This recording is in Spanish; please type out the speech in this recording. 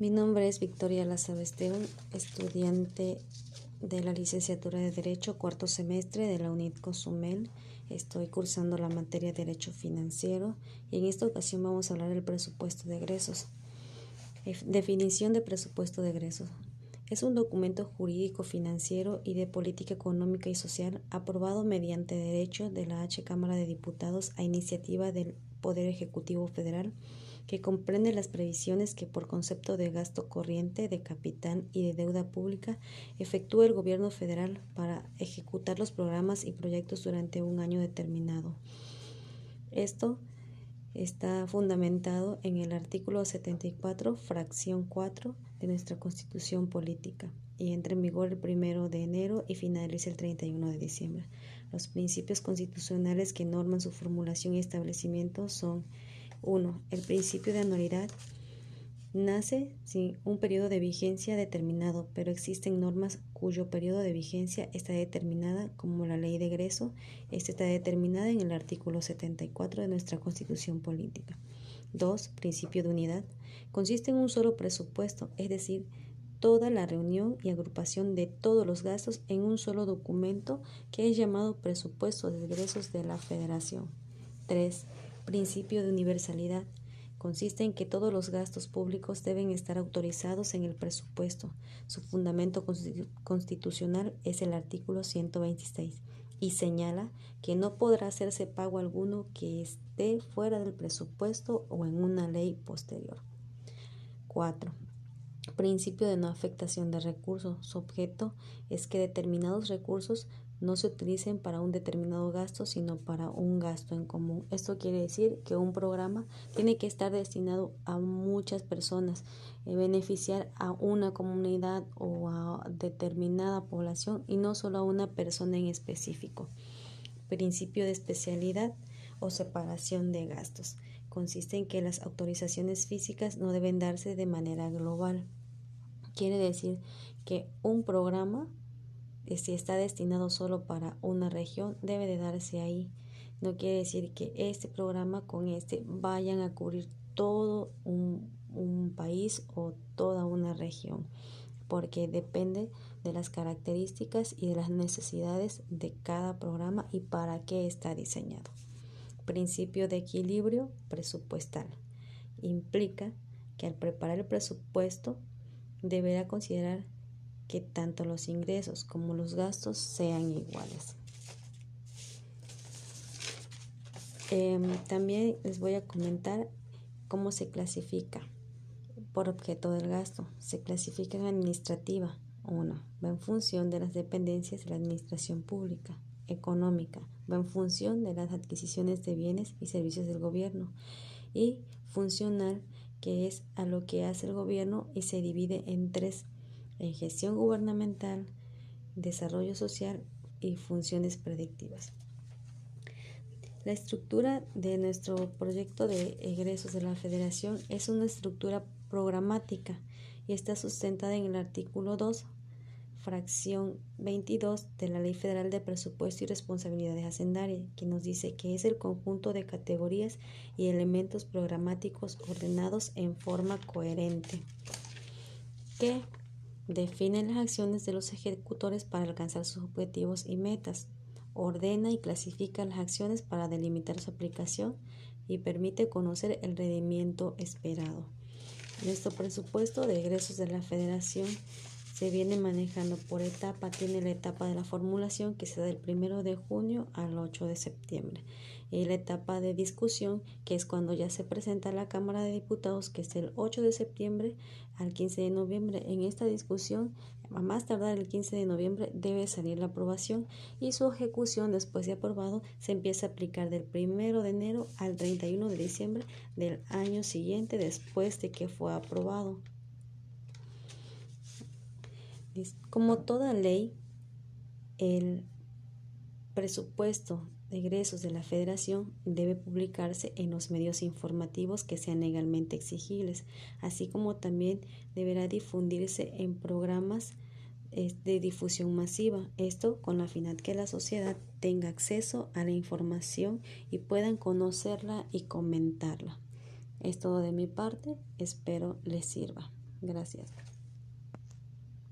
Mi nombre es Victoria Lazabesteun, estudiante de la licenciatura de Derecho, cuarto semestre de la UNIT Cozumel. Estoy cursando la materia de Derecho Financiero y en esta ocasión vamos a hablar del presupuesto de egresos. Definición de presupuesto de egresos. Es un documento jurídico financiero y de política económica y social aprobado mediante derecho de la H Cámara de Diputados a iniciativa del Poder Ejecutivo Federal que comprende las previsiones que por concepto de gasto corriente, de capital y de deuda pública efectúa el gobierno federal para ejecutar los programas y proyectos durante un año determinado. Esto está fundamentado en el artículo 74, fracción 4 de nuestra Constitución Política y entra en vigor el primero de enero y finaliza el 31 de diciembre. Los principios constitucionales que norman su formulación y establecimiento son 1. El principio de anualidad nace sin un periodo de vigencia determinado, pero existen normas cuyo periodo de vigencia está determinada como la ley de egreso. Esta está determinada en el artículo 74 de nuestra Constitución Política. 2. Principio de unidad. Consiste en un solo presupuesto, es decir, toda la reunión y agrupación de todos los gastos en un solo documento que es llamado presupuesto de egresos de la Federación. 3. Principio de universalidad. Consiste en que todos los gastos públicos deben estar autorizados en el presupuesto. Su fundamento constitucional es el artículo 126 y señala que no podrá hacerse pago alguno que esté fuera del presupuesto o en una ley posterior. 4. Principio de no afectación de recursos. Su objeto es que determinados recursos no se utilicen para un determinado gasto, sino para un gasto en común. Esto quiere decir que un programa tiene que estar destinado a muchas personas, eh, beneficiar a una comunidad o a determinada población y no solo a una persona en específico. Principio de especialidad o separación de gastos. Consiste en que las autorizaciones físicas no deben darse de manera global. Quiere decir que un programa si está destinado solo para una región, debe de darse ahí. No quiere decir que este programa con este vayan a cubrir todo un, un país o toda una región, porque depende de las características y de las necesidades de cada programa y para qué está diseñado. Principio de equilibrio presupuestal. Implica que al preparar el presupuesto deberá considerar que tanto los ingresos como los gastos sean iguales. Em, también les voy a comentar cómo se clasifica por objeto del gasto. Se clasifica en administrativa. Uno, va en función de las dependencias de la administración pública, económica, va en función de las adquisiciones de bienes y servicios del gobierno. Y funcional, que es a lo que hace el gobierno y se divide en tres en gestión gubernamental, desarrollo social y funciones predictivas. La estructura de nuestro proyecto de egresos de la Federación es una estructura programática y está sustentada en el artículo 2, fracción 22 de la Ley Federal de Presupuesto y Responsabilidades Hacendarias, que nos dice que es el conjunto de categorías y elementos programáticos ordenados en forma coherente, que Define las acciones de los ejecutores para alcanzar sus objetivos y metas. Ordena y clasifica las acciones para delimitar su aplicación y permite conocer el rendimiento esperado. Nuestro presupuesto de egresos de la Federación se viene manejando por etapa. Tiene la etapa de la formulación que se da del 1 de junio al 8 de septiembre y la etapa de discusión, que es cuando ya se presenta a la Cámara de Diputados, que es el 8 de septiembre al 15 de noviembre. En esta discusión, a más tardar el 15 de noviembre, debe salir la aprobación y su ejecución, después de aprobado, se empieza a aplicar del 1 de enero al 31 de diciembre del año siguiente después de que fue aprobado. Como toda ley, el presupuesto de egresos de la Federación debe publicarse en los medios informativos que sean legalmente exigibles, así como también deberá difundirse en programas de difusión masiva, esto con la finalidad que la sociedad tenga acceso a la información y puedan conocerla y comentarla. Es todo de mi parte, espero les sirva. Gracias.